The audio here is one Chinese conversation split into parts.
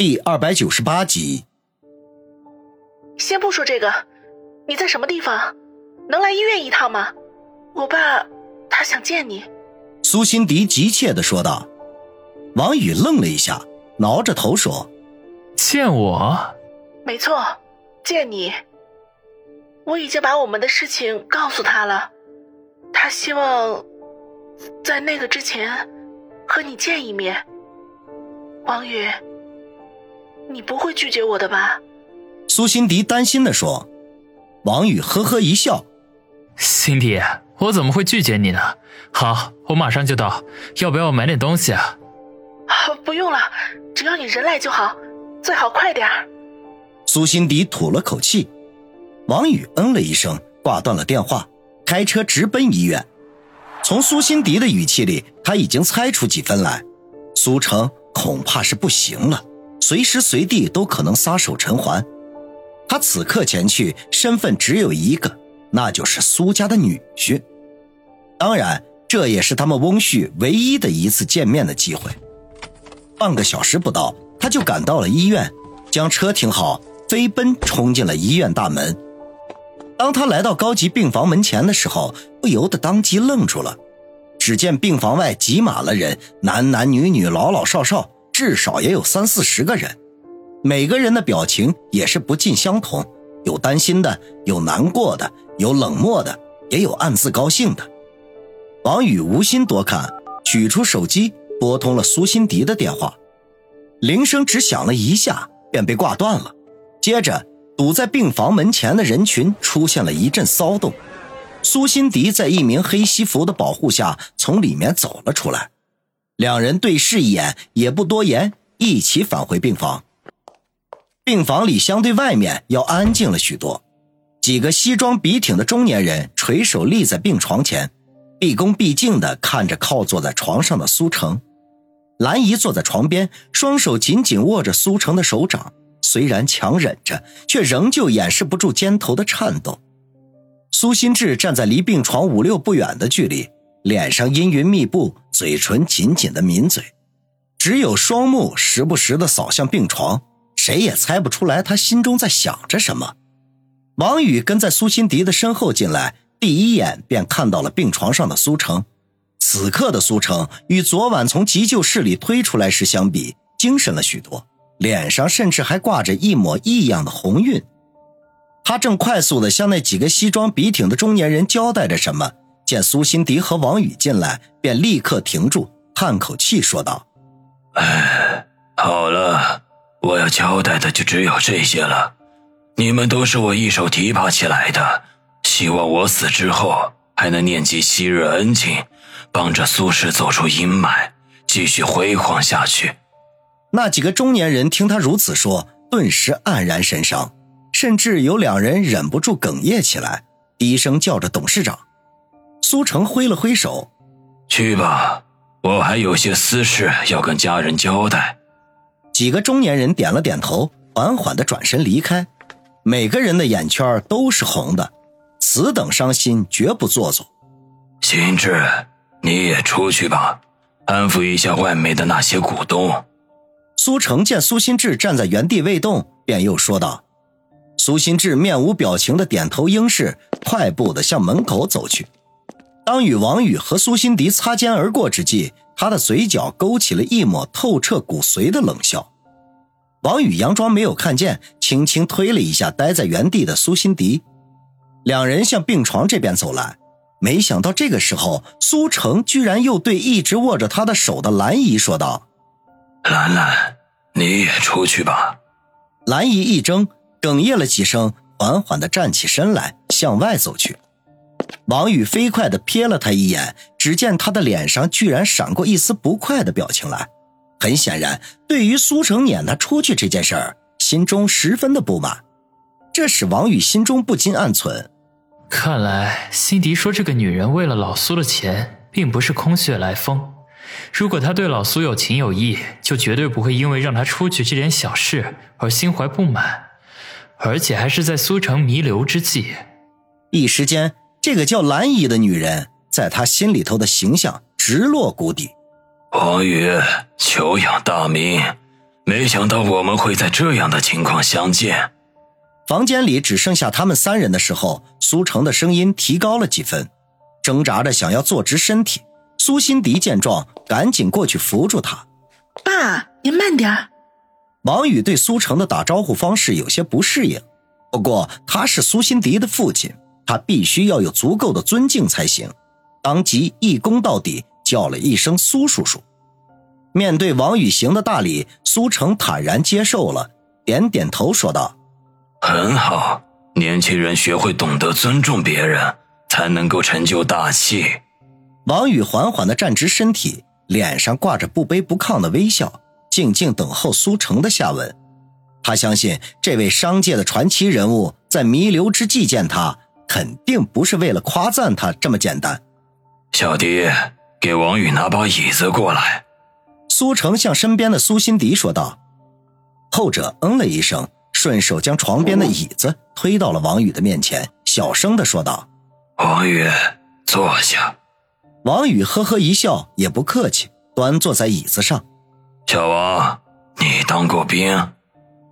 第二百九十八集。先不说这个，你在什么地方？能来医院一趟吗？我爸他想见你。苏辛迪急切的说道。王宇愣了一下，挠着头说：“见我？没错，见你。我已经把我们的事情告诉他了，他希望在那个之前和你见一面。王宇。”你不会拒绝我的吧？苏辛迪担心的说。王宇呵呵一笑：“辛迪，我怎么会拒绝你呢？好，我马上就到。要不要我买点东西啊？”“不用了，只要你人来就好，最好快点儿。”苏辛迪吐了口气。王宇嗯了一声，挂断了电话，开车直奔医院。从苏辛迪的语气里，他已经猜出几分来：苏城恐怕是不行了。随时随地都可能撒手尘寰，他此刻前去，身份只有一个，那就是苏家的女婿。当然，这也是他们翁婿唯一的一次见面的机会。半个小时不到，他就赶到了医院，将车停好，飞奔冲进了医院大门。当他来到高级病房门前的时候，不由得当即愣住了。只见病房外挤满了人，男男女女，老老少少。至少也有三四十个人，每个人的表情也是不尽相同，有担心的，有难过的，有冷漠的，也有暗自高兴的。王宇无心多看，取出手机拨通了苏辛迪的电话，铃声只响了一下便被挂断了。接着，堵在病房门前的人群出现了一阵骚动，苏辛迪在一名黑西服的保护下从里面走了出来。两人对视一眼，也不多言，一起返回病房。病房里相对外面要安静了许多。几个西装笔挺的中年人垂手立在病床前，毕恭毕敬地看着靠坐在床上的苏成。兰姨坐在床边，双手紧紧握着苏成的手掌，虽然强忍着，却仍旧掩饰不住肩头的颤抖。苏心志站在离病床五六步远的距离。脸上阴云密布，嘴唇紧紧的抿嘴，只有双目时不时的扫向病床，谁也猜不出来他心中在想着什么。王宇跟在苏辛迪的身后进来，第一眼便看到了病床上的苏成。此刻的苏成与昨晚从急救室里推出来时相比，精神了许多，脸上甚至还挂着一抹异样的红晕。他正快速的向那几个西装笔挺的中年人交代着什么。见苏辛迪和王宇进来，便立刻停住，叹口气说道：“哎，好了，我要交代的就只有这些了。你们都是我一手提拔起来的，希望我死之后还能念及昔日恩情，帮着苏氏走出阴霾，继续辉煌下去。”那几个中年人听他如此说，顿时黯然神伤，甚至有两人忍不住哽咽起来，低声叫着董事长。苏成挥了挥手：“去吧，我还有些私事要跟家人交代。”几个中年人点了点头，缓缓的转身离开。每个人的眼圈都是红的，此等伤心绝不做作。心智，你也出去吧，安抚一下外面的那些股东。苏成见苏心志站在原地未动，便又说道：“苏心志面无表情的点头应是，快步的向门口走去。”当与王宇和苏辛迪擦肩而过之际，他的嘴角勾起了一抹透彻骨髓的冷笑。王宇佯装没有看见，轻轻推了一下待在原地的苏辛迪，两人向病床这边走来。没想到这个时候，苏成居然又对一直握着他的手的兰姨说道：“兰兰，你也出去吧。”兰姨一怔，哽咽了几声，缓缓地站起身来，向外走去。王宇飞快地瞥了他一眼，只见他的脸上居然闪过一丝不快的表情来。很显然，对于苏成撵他出去这件事儿，心中十分的不满。这使王宇心中不禁暗存：看来辛迪说这个女人为了老苏的钱，并不是空穴来风。如果他对老苏有情有义，就绝对不会因为让他出去这点小事而心怀不满，而且还是在苏城弥留之际。一时间。这个叫兰姨的女人，在他心里头的形象直落谷底。王宇，久仰大名，没想到我们会在这样的情况相见。房间里只剩下他们三人的时候，苏成的声音提高了几分，挣扎着想要坐直身体。苏辛迪见状，赶紧过去扶住他。爸，您慢点。王宇对苏成的打招呼方式有些不适应，不过他是苏辛迪的父亲，他必须要有足够的尊敬才行。当即一躬到底，叫了一声“苏叔叔”。面对王宇行的大礼，苏成坦然接受了，点点头说道：“很好，年轻人学会懂得尊重别人，才能够成就大器。”王宇缓缓地站直身体，脸上挂着不卑不亢的微笑。静静等候苏成的下文，他相信这位商界的传奇人物在弥留之际见他，肯定不是为了夸赞他这么简单。小迪，给王宇拿把椅子过来。苏成向身边的苏辛迪说道，后者嗯了一声，顺手将床边的椅子推到了王宇的面前，小声的说道：“王宇，坐下。”王宇呵呵一笑，也不客气，端坐在椅子上。小王，你当过兵？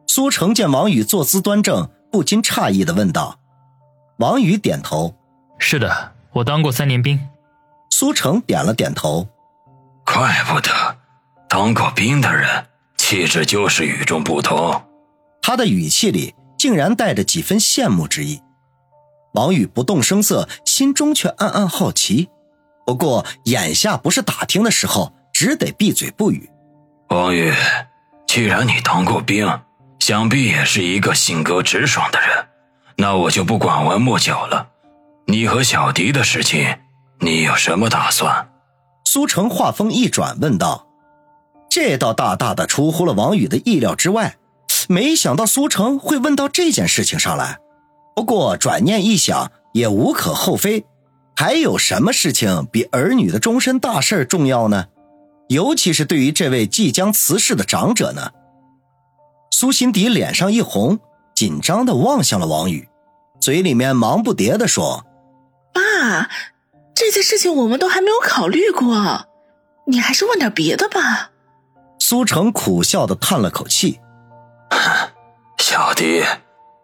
苏成见王宇坐姿端正，不禁诧异的问道。王宇点头：“是的，我当过三年兵。”苏成点了点头：“怪不得，当过兵的人气质就是与众不同。”他的语气里竟然带着几分羡慕之意。王宇不动声色，心中却暗暗好奇。不过眼下不是打听的时候，只得闭嘴不语。王宇，既然你当过兵，想必也是一个性格直爽的人，那我就不拐弯抹角了。你和小迪的事情，你有什么打算？苏成话锋一转，问道。这倒大大的出乎了王宇的意料之外，没想到苏成会问到这件事情上来。不过转念一想，也无可厚非。还有什么事情比儿女的终身大事重要呢？尤其是对于这位即将辞世的长者呢，苏辛迪脸上一红，紧张的望向了王宇，嘴里面忙不迭的说：“爸，这件事情我们都还没有考虑过，你还是问点别的吧。”苏成苦笑的叹了口气：“ 小迪，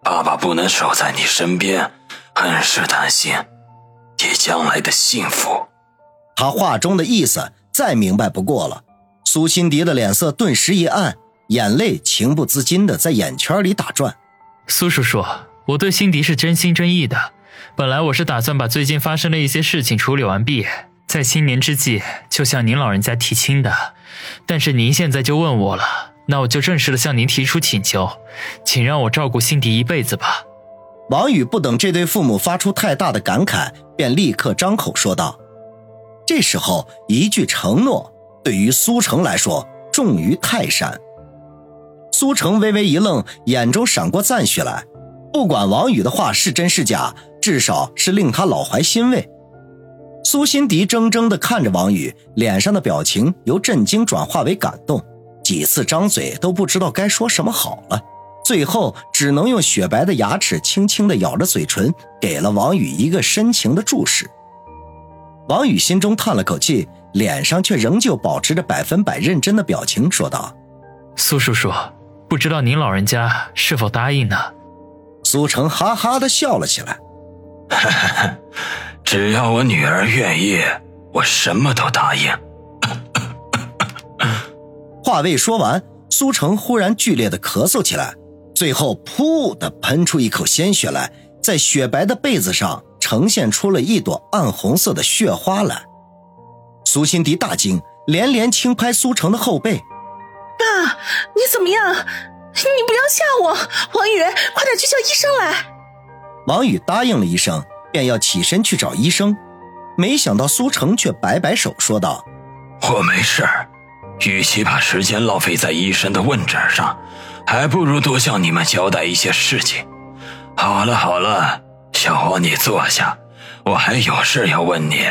爸爸不能守在你身边，很是担心你将来的幸福。”他话中的意思。再明白不过了，苏辛迪的脸色顿时一暗，眼泪情不自禁的在眼圈里打转。苏叔叔，我对辛迪是真心真意的。本来我是打算把最近发生的一些事情处理完毕，在新年之际就向您老人家提亲的。但是您现在就问我了，那我就正式的向您提出请求，请让我照顾辛迪一辈子吧。王宇不等这对父母发出太大的感慨，便立刻张口说道。这时候，一句承诺对于苏成来说重于泰山。苏成微微一愣，眼中闪过赞许来。不管王宇的话是真是假，至少是令他老怀欣慰。苏辛迪怔怔地看着王宇，脸上的表情由震惊转化为感动，几次张嘴都不知道该说什么好了，最后只能用雪白的牙齿轻轻地咬着嘴唇，给了王宇一个深情的注视。王宇心中叹了口气，脸上却仍旧保持着百分百认真的表情，说道：“苏叔叔，不知道您老人家是否答应呢？”苏成哈哈的笑了起来：“ 只要我女儿愿意，我什么都答应。”话未说完，苏成忽然剧烈的咳嗽起来，最后噗的喷出一口鲜血来，在雪白的被子上。呈现出了一朵暗红色的血花来，苏辛迪大惊，连连轻拍苏成的后背：“爸，你怎么样？你不要吓我！王宇，快点去叫医生来。”王宇答应了一声，便要起身去找医生，没想到苏成却摆摆手说道：“我没事儿，与其把时间浪费在医生的问诊上，还不如多向你们交代一些事情。好了好了。小王，你坐下，我还有事要问你。